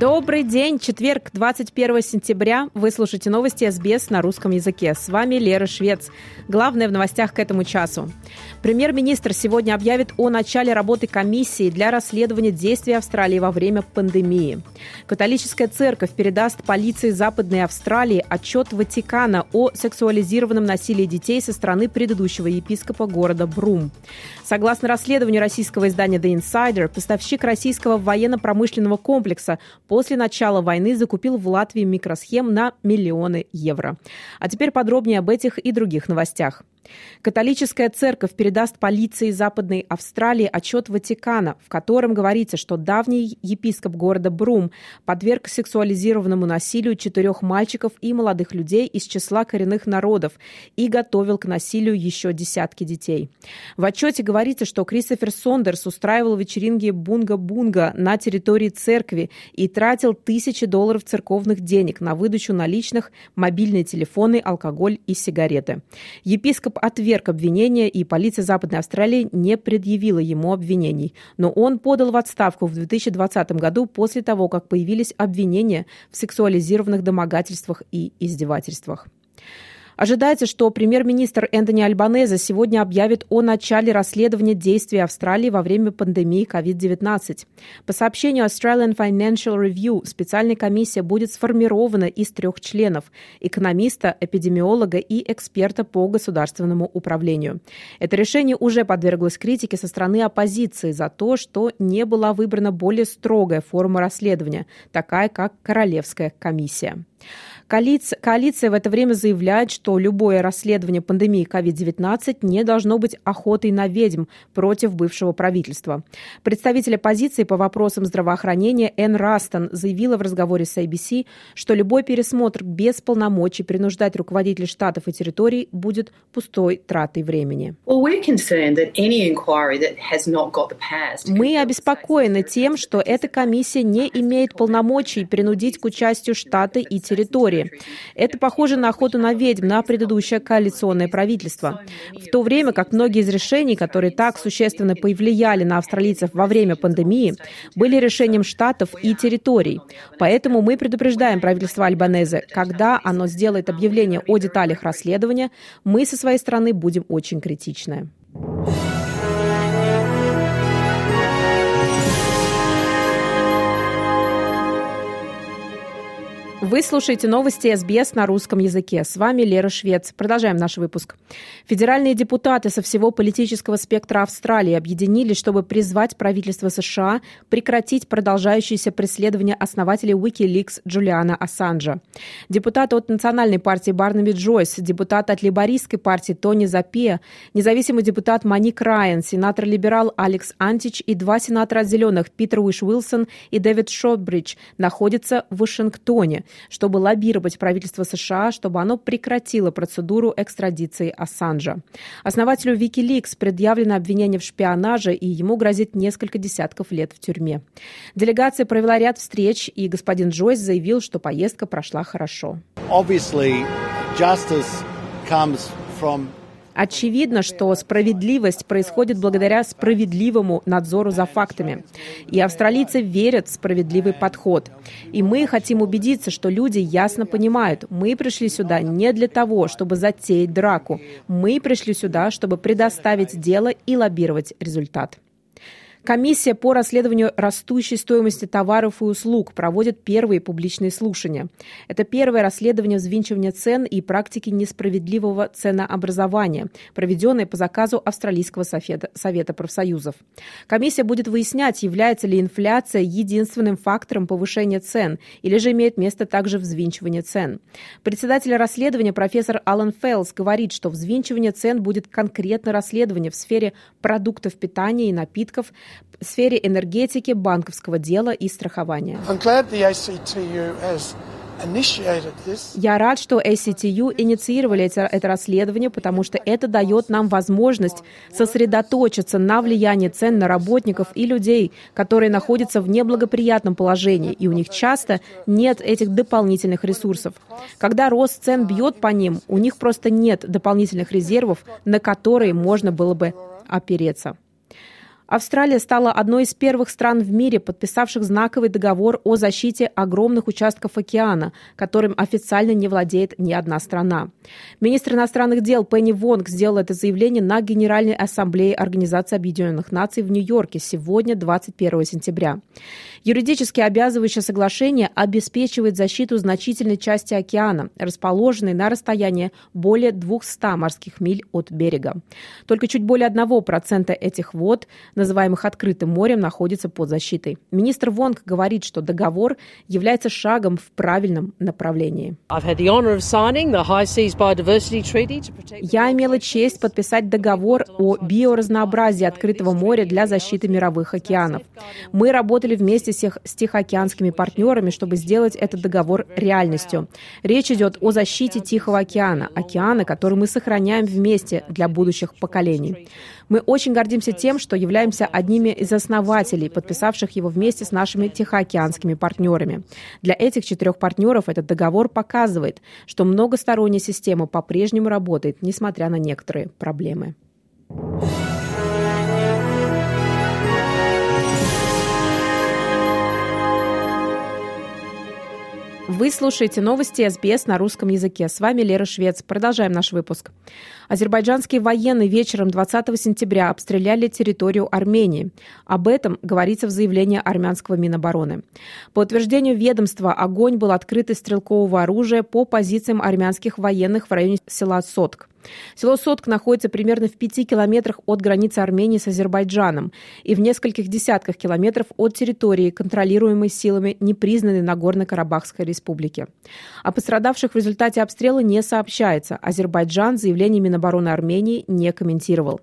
Добрый день, четверг, 21 сентября. Вы слушаете новости СБС на русском языке. С вами Лера Швец. Главное в новостях к этому часу. Премьер-министр сегодня объявит о начале работы комиссии для расследования действий Австралии во время пандемии. Католическая церковь передаст полиции Западной Австралии отчет Ватикана о сексуализированном насилии детей со стороны предыдущего епископа города Брум. Согласно расследованию российского издания The Insider, поставщик российского военно-промышленного комплекса после начала войны закупил в Латвии микросхем на миллионы евро. А теперь подробнее об этих и других новостях. Католическая церковь передаст полиции Западной Австралии отчет Ватикана, в котором говорится, что давний епископ города Брум подверг сексуализированному насилию четырех мальчиков и молодых людей из числа коренных народов и готовил к насилию еще десятки детей. В отчете говорится, что Кристофер Сондерс устраивал вечеринки бунга-бунга на территории церкви и тратил тысячи долларов церковных денег на выдачу наличных, мобильные телефоны, алкоголь и сигареты. Епископ отверг обвинения, и полиция Западной Австралии не предъявила ему обвинений. Но он подал в отставку в 2020 году после того, как появились обвинения в сексуализированных домогательствах и издевательствах. Ожидается, что премьер-министр Энтони Альбанеза сегодня объявит о начале расследования действий Австралии во время пандемии COVID-19. По сообщению Australian Financial Review, специальная комиссия будет сформирована из трех членов – экономиста, эпидемиолога и эксперта по государственному управлению. Это решение уже подверглось критике со стороны оппозиции за то, что не была выбрана более строгая форма расследования, такая как Королевская комиссия. Коалиция, коалиция в это время заявляет, что любое расследование пандемии COVID-19 не должно быть охотой на ведьм против бывшего правительства. Представитель оппозиции по вопросам здравоохранения Энн Растон заявила в разговоре с ABC, что любой пересмотр без полномочий принуждать руководителей штатов и территорий будет пустой тратой времени. Мы обеспокоены тем, что эта комиссия не имеет полномочий принудить к участию штаты и территории. Это похоже на охоту на ведьм на предыдущее коалиционное правительство. В то время как многие из решений, которые так существенно повлияли на австралийцев во время пандемии, были решением штатов и территорий. Поэтому мы предупреждаем правительство Альбанезе, когда оно сделает объявление о деталях расследования, мы со своей стороны будем очень критичны. Вы слушаете новости СБС на русском языке. С вами Лера Швец. Продолжаем наш выпуск. Федеральные депутаты со всего политического спектра Австралии объединились, чтобы призвать правительство США прекратить продолжающееся преследование основателей Wikileaks Джулиана Ассанжа. Депутаты от Национальной партии Барнаби Джойс, депутат от Либористской партии Тони Запия, независимый депутат Маник Райан, сенатор-либерал Алекс Антич и два сенатора от «Зеленых» Питер Уиш Уилсон и Дэвид Шотбридж находятся в Вашингтоне чтобы лоббировать правительство США, чтобы оно прекратило процедуру экстрадиции Ассанжа. Основателю Wikileaks предъявлено обвинение в шпионаже, и ему грозит несколько десятков лет в тюрьме. Делегация провела ряд встреч, и господин Джойс заявил, что поездка прошла хорошо. Очевидно, что справедливость происходит благодаря справедливому надзору за фактами. И австралийцы верят в справедливый подход. И мы хотим убедиться, что люди ясно понимают, мы пришли сюда не для того, чтобы затеять драку. Мы пришли сюда, чтобы предоставить дело и лоббировать результат. Комиссия по расследованию растущей стоимости товаров и услуг проводит первые публичные слушания. Это первое расследование взвинчивания цен и практики несправедливого ценообразования, проведенное по заказу Австралийского совета, профсоюзов. Комиссия будет выяснять, является ли инфляция единственным фактором повышения цен или же имеет место также взвинчивание цен. Председатель расследования профессор Алан Фелс говорит, что взвинчивание цен будет конкретно расследование в сфере продуктов питания и напитков, в сфере энергетики, банковского дела и страхования. Я рад, что ACTU инициировали это, это расследование, потому что это дает нам возможность сосредоточиться на влиянии цен на работников и людей, которые находятся в неблагоприятном положении, и у них часто нет этих дополнительных ресурсов. Когда рост цен бьет по ним, у них просто нет дополнительных резервов, на которые можно было бы опереться. Австралия стала одной из первых стран в мире, подписавших знаковый договор о защите огромных участков океана, которым официально не владеет ни одна страна. Министр иностранных дел Пенни Вонг сделал это заявление на Генеральной ассамблее Организации Объединенных Наций в Нью-Йорке сегодня, 21 сентября. Юридически обязывающее соглашение обеспечивает защиту значительной части океана, расположенной на расстоянии более 200 морских миль от берега. Только чуть более 1% этих вод называемых открытым морем, находится под защитой. Министр Вонг говорит, что договор является шагом в правильном направлении. Я имела честь подписать договор о биоразнообразии открытого моря для защиты мировых океанов. Мы работали вместе с тихоокеанскими партнерами, чтобы сделать этот договор реальностью. Речь идет о защите Тихого океана, океана, который мы сохраняем вместе для будущих поколений. Мы очень гордимся тем, что являемся одними из основателей, подписавших его вместе с нашими тихоокеанскими партнерами. Для этих четырех партнеров этот договор показывает, что многосторонняя система по-прежнему работает, несмотря на некоторые проблемы. Вы слушаете новости СБС на русском языке. С вами Лера Швец. Продолжаем наш выпуск. Азербайджанские военные вечером 20 сентября обстреляли территорию Армении. Об этом говорится в заявлении армянского Минобороны. По утверждению ведомства, огонь был открыт из стрелкового оружия по позициям армянских военных в районе села Сотк. Село Сотк находится примерно в пяти километрах от границы Армении с Азербайджаном и в нескольких десятках километров от территории, контролируемой силами непризнанной Нагорно-Карабахской республики. О пострадавших в результате обстрела не сообщается. Азербайджан заявление Минобороны Армении не комментировал.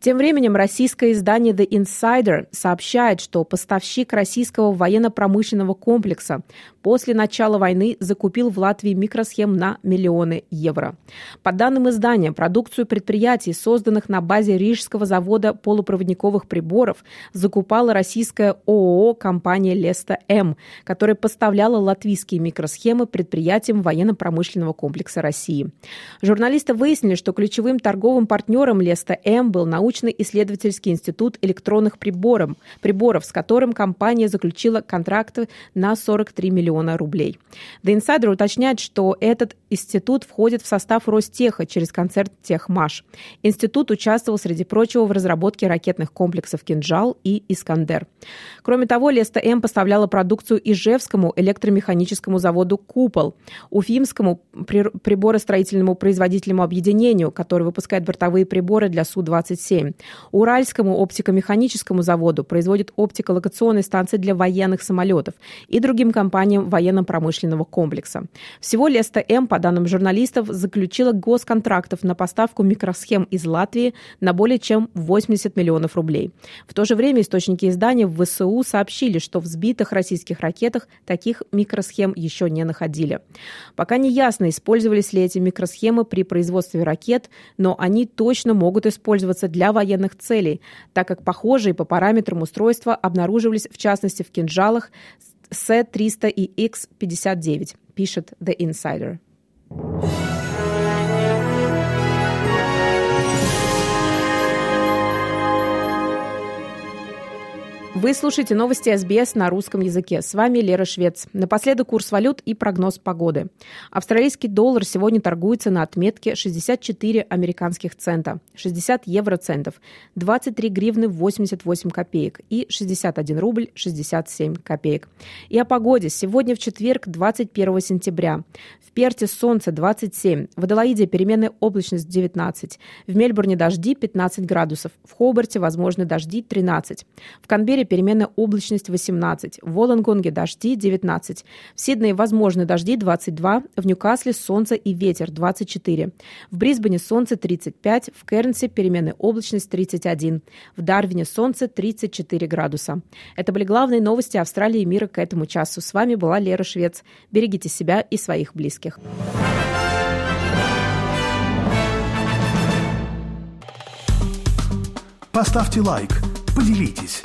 Тем временем российское издание The Insider сообщает, что поставщик российского военно-промышленного комплекса после начала войны закупил в Латвии микросхем на миллионы евро. По данным издания, продукцию предприятий, созданных на базе Рижского завода полупроводниковых приборов, закупала российская ООО компания Леста М, которая поставляла латвийские микросхемы предприятиям военно-промышленного комплекса России. Журналисты выяснили, что ключевым торговым партнером Леста М был научно-исследовательский институт электронных приборов, приборов, с которым компания заключила контракты на 43 миллиона рублей. The Insider уточняет, что этот институт входит в состав Ростеха через концерт Техмаш. Институт участвовал, среди прочего, в разработке ракетных комплексов «Кинжал» и «Искандер». Кроме того, Леста М поставляла продукцию Ижевскому электромеханическому заводу «Купол», Уфимскому приборостроительному производительному объединению, который выпускает бортовые приборы для Су-27, Уральскому оптико-механическому заводу, производит оптико-локационные станции для военных самолетов и другим компаниям военно-промышленного комплекса. Всего Леста М, по данным журналистов, заключила госконтрактов на поставку микросхем из Латвии на более чем 80 миллионов рублей. В то же время источники издания в ВСУ сообщили, что в сбитых российских ракетах таких микросхем еще не находили. Пока не ясно, использовались ли эти микросхемы при производстве ракет, но они точно могут использоваться для военных целей, так как похожие по параметрам устройства обнаруживались в частности в кинжалах C300 и X59, пишет The Insider. Вы слушаете новости СБС на русском языке. С вами Лера Швец. Напоследок курс валют и прогноз погоды. Австралийский доллар сегодня торгуется на отметке 64 американских цента, 60 евроцентов, 23 гривны 88 копеек и 61 рубль 67 копеек. И о погоде. Сегодня в четверг, 21 сентября. В Перте солнце 27, в Аделаиде переменная облачность 19, в Мельбурне дожди 15 градусов, в Хобарте возможны дожди 13, в Канберре переменная облачность 18, в Волонгонге дожди 19, в Сиднее возможны дожди 22, в Ньюкасле солнце и ветер 24, в Брисбене солнце 35, в Кернсе переменная облачность 31, в Дарвине солнце 34 градуса. Это были главные новости Австралии и мира к этому часу. С вами была Лера Швец. Берегите себя и своих близких. Поставьте лайк, поделитесь,